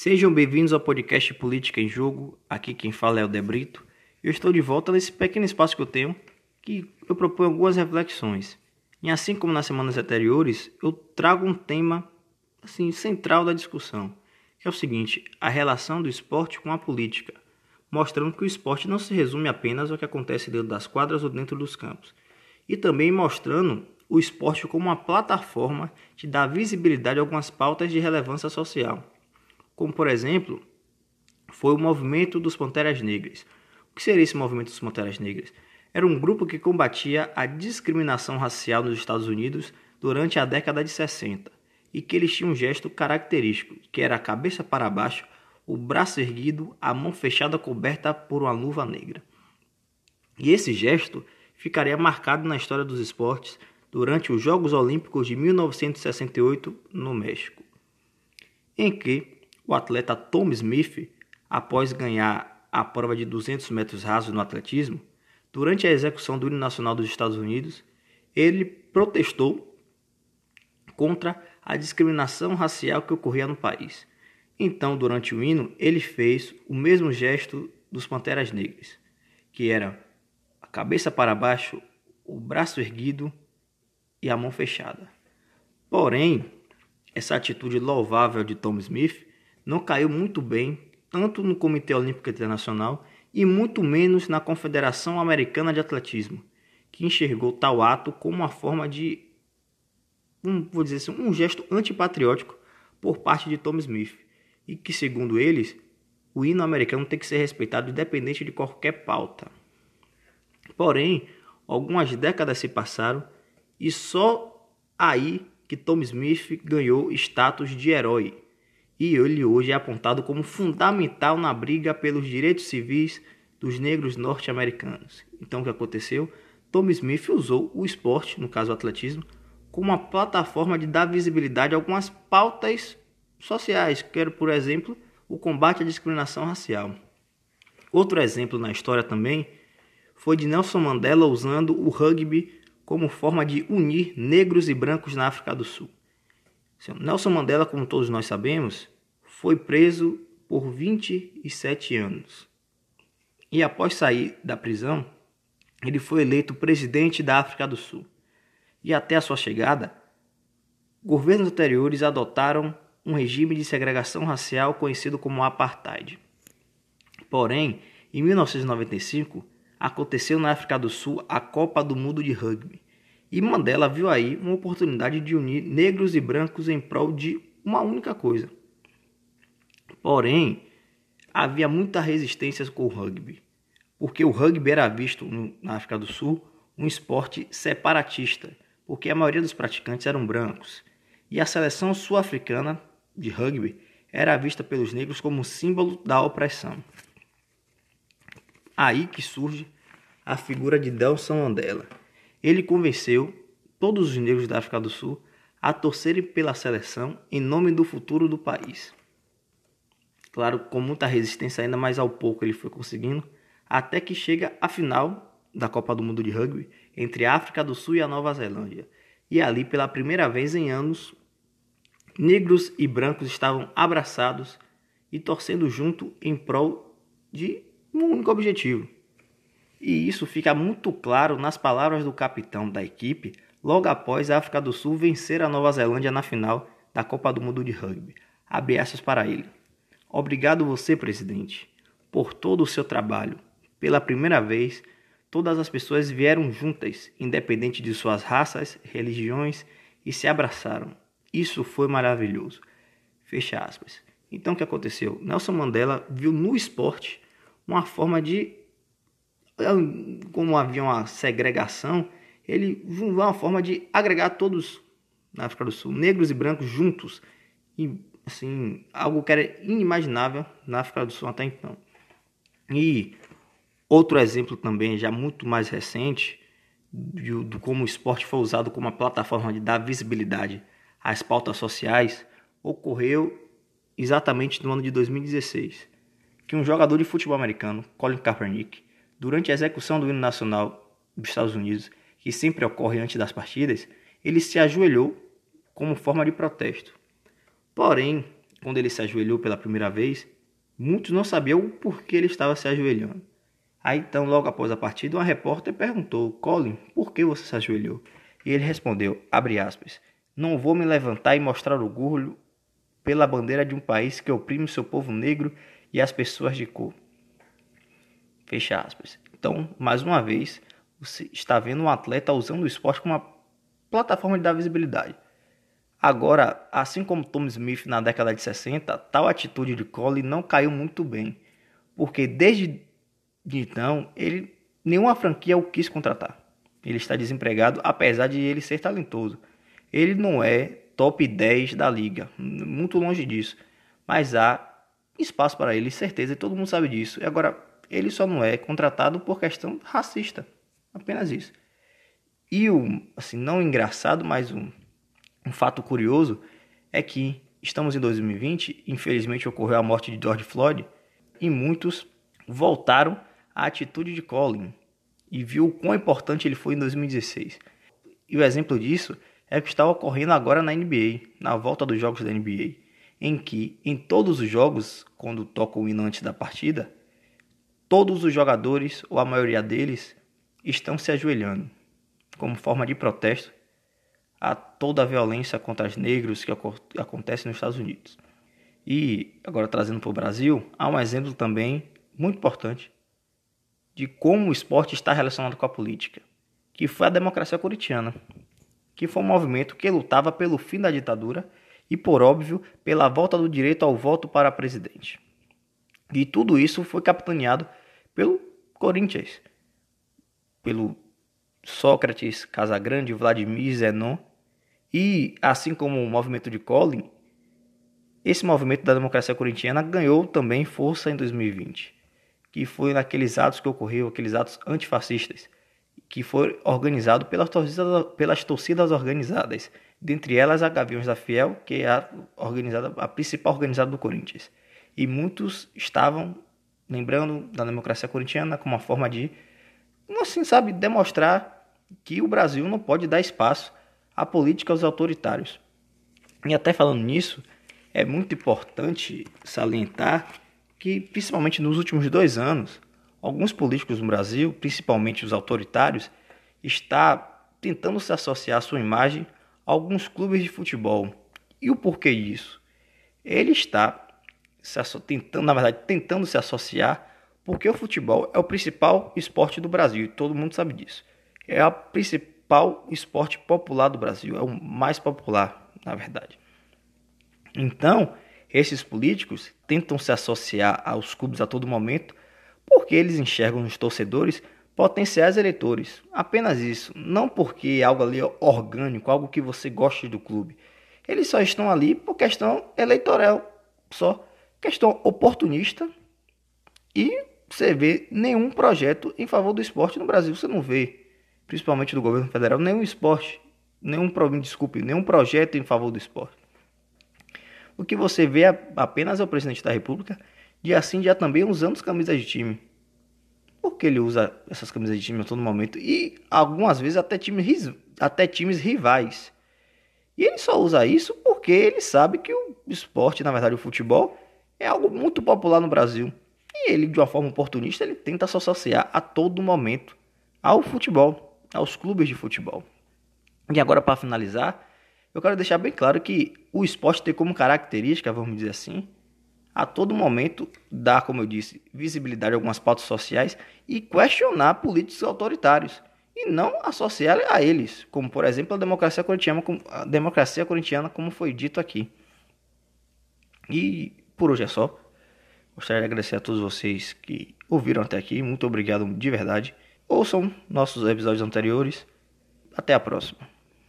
Sejam bem-vindos ao podcast Política em Jogo. Aqui quem fala é o Debrito. Eu estou de volta nesse pequeno espaço que eu tenho, que eu proponho algumas reflexões. E assim como nas semanas anteriores, eu trago um tema assim central da discussão, que é o seguinte: a relação do esporte com a política, mostrando que o esporte não se resume apenas ao que acontece dentro das quadras ou dentro dos campos, e também mostrando o esporte como uma plataforma que dá visibilidade a algumas pautas de relevância social, como por exemplo, foi o movimento dos Panteras Negras. O que seria esse movimento dos Panteras Negras? Era um grupo que combatia a discriminação racial nos Estados Unidos durante a década de 60 e que eles tinham um gesto característico, que era a cabeça para baixo, o braço erguido, a mão fechada coberta por uma luva negra. E esse gesto ficaria marcado na história dos esportes durante os Jogos Olímpicos de 1968 no México, em que o atleta Tom Smith, após ganhar a prova de 200 metros rasos no atletismo, durante a execução do hino nacional dos Estados Unidos, ele protestou contra a discriminação racial que ocorria no país. Então, durante o hino, ele fez o mesmo gesto dos Panteras Negras, que era a cabeça para baixo, o braço erguido e a mão fechada. Porém, essa atitude louvável de Tom Smith não caiu muito bem tanto no Comitê Olímpico Internacional e muito menos na Confederação Americana de Atletismo, que enxergou tal ato como uma forma de, um, vou dizer assim, um gesto antipatriótico por parte de Tom Smith, e que, segundo eles, o hino americano tem que ser respeitado independente de qualquer pauta. Porém, algumas décadas se passaram e só aí que Tom Smith ganhou status de herói. E ele hoje é apontado como fundamental na briga pelos direitos civis dos negros norte-americanos. Então o que aconteceu? Tom Smith usou o esporte, no caso o atletismo, como uma plataforma de dar visibilidade a algumas pautas sociais, quero por exemplo o combate à discriminação racial. Outro exemplo na história também foi de Nelson Mandela usando o rugby como forma de unir negros e brancos na África do Sul. Nelson Mandela, como todos nós sabemos, foi preso por 27 anos. E após sair da prisão, ele foi eleito presidente da África do Sul. E até a sua chegada, governos anteriores adotaram um regime de segregação racial conhecido como apartheid. Porém, em 1995, aconteceu na África do Sul a Copa do Mundo de Rugby. E Mandela viu aí uma oportunidade de unir negros e brancos em prol de uma única coisa. Porém, havia muita resistência com o rugby, porque o rugby era visto na África do Sul um esporte separatista, porque a maioria dos praticantes eram brancos, e a seleção sul-africana de rugby era vista pelos negros como símbolo da opressão. Aí que surge a figura de Nelson Mandela. Ele convenceu todos os negros da África do Sul a torcerem pela seleção em nome do futuro do país. Claro, com muita resistência ainda, mas ao pouco ele foi conseguindo, até que chega a final da Copa do Mundo de Rugby entre a África do Sul e a Nova Zelândia. E ali, pela primeira vez em anos, negros e brancos estavam abraçados e torcendo junto em prol de um único objetivo. E isso fica muito claro nas palavras do capitão da equipe logo após a África do Sul vencer a Nova Zelândia na final da Copa do Mundo de Rugby. Abre aspas para ele. Obrigado você, presidente, por todo o seu trabalho. Pela primeira vez, todas as pessoas vieram juntas, independente de suas raças, religiões, e se abraçaram. Isso foi maravilhoso. Fecha aspas. Então o que aconteceu? Nelson Mandela viu no esporte uma forma de, como havia uma segregação, ele viu uma forma de agregar todos na África do Sul, negros e brancos juntos, e assim, algo que era inimaginável na África do Sul até então. E outro exemplo também, já muito mais recente, de, de como o esporte foi usado como uma plataforma de dar visibilidade às pautas sociais, ocorreu exatamente no ano de 2016 que um jogador de futebol americano, Colin Kaepernick, durante a execução do hino nacional dos Estados Unidos, que sempre ocorre antes das partidas, ele se ajoelhou como forma de protesto. Porém, quando ele se ajoelhou pela primeira vez, muitos não sabiam o porquê ele estava se ajoelhando. Aí então, logo após a partida, uma repórter perguntou: Colin, por que você se ajoelhou? E ele respondeu, aspas, não vou me levantar e mostrar orgulho pela bandeira de um país que oprime seu povo negro e as pessoas de cor. Fecha aspas. Então, mais uma vez, você está vendo um atleta usando o esporte como uma plataforma de dar visibilidade. Agora, assim como Tom Smith na década de 60, tal atitude de Cole não caiu muito bem, porque desde então ele nenhuma franquia o quis contratar. Ele está desempregado, apesar de ele ser talentoso. Ele não é top 10 da liga, muito longe disso. Mas há espaço para ele, certeza, e todo mundo sabe disso. E agora, ele só não é contratado por questão racista. Apenas isso. E o, assim, não engraçado, mas um, um fato curioso é que estamos em 2020, infelizmente ocorreu a morte de George Floyd, e muitos voltaram à atitude de Colin, e viu o quão importante ele foi em 2016. E o exemplo disso é o que está ocorrendo agora na NBA, na volta dos jogos da NBA, em que em todos os jogos, quando toca o hino antes da partida, todos os jogadores, ou a maioria deles, estão se ajoelhando, como forma de protesto a toda a violência contra os negros que acontece nos Estados Unidos. E agora trazendo para o Brasil, há um exemplo também muito importante de como o esporte está relacionado com a política, que foi a democracia corintiana, que foi um movimento que lutava pelo fim da ditadura e, por óbvio, pela volta do direito ao voto para presidente. E tudo isso foi capitaneado pelo Corinthians, pelo Sócrates, Casagrande, Vladimir Zenon, e assim como o movimento de Collin, esse movimento da democracia corintiana ganhou também força em 2020 que foi naqueles atos que ocorreu, aqueles atos antifascistas, que foi organizado pelas torcidas, pelas torcidas organizadas, dentre elas a Gaviões da Fiel, que é a, organizada, a principal organizada do Corinthians. E muitos estavam lembrando da democracia corintiana como uma forma de, assim, sabe, demonstrar que o Brasil não pode dar espaço a políticas autoritários. E até falando nisso, é muito importante salientar que, principalmente nos últimos dois anos, alguns políticos no Brasil, principalmente os autoritários, está tentando se associar sua imagem a alguns clubes de futebol. E o porquê disso? Ele está se tentando, na verdade, tentando se associar porque o futebol é o principal esporte do Brasil e todo mundo sabe disso. É o principal esporte popular do Brasil, é o mais popular, na verdade. Então, esses políticos tentam se associar aos clubes a todo momento porque eles enxergam nos torcedores potenciais eleitores. Apenas isso, não porque é algo ali orgânico, algo que você goste do clube. Eles só estão ali por questão eleitoral, só questão oportunista e você vê nenhum projeto em favor do esporte no Brasil, você não vê, principalmente do governo federal, nenhum esporte, nenhum, desculpe, nenhum projeto em favor do esporte. O que você vê apenas é o presidente da República, de assim já também usando camisas de time. Porque ele usa essas camisas de time a todo momento e algumas vezes até times, até times rivais. E ele só usa isso porque ele sabe que o esporte, na verdade o futebol, é algo muito popular no Brasil. E ele, de uma forma oportunista, ele tenta se associar a todo momento ao futebol, aos clubes de futebol. E agora, para finalizar, eu quero deixar bem claro que o esporte tem como característica, vamos dizer assim, a todo momento dar, como eu disse, visibilidade a algumas pautas sociais e questionar políticos autoritários e não associar a eles, como por exemplo a democracia corintiana, a democracia corintiana, como foi dito aqui. E por hoje é só. Gostaria de agradecer a todos vocês que ouviram até aqui. Muito obrigado de verdade. Ouçam nossos episódios anteriores. Até a próxima.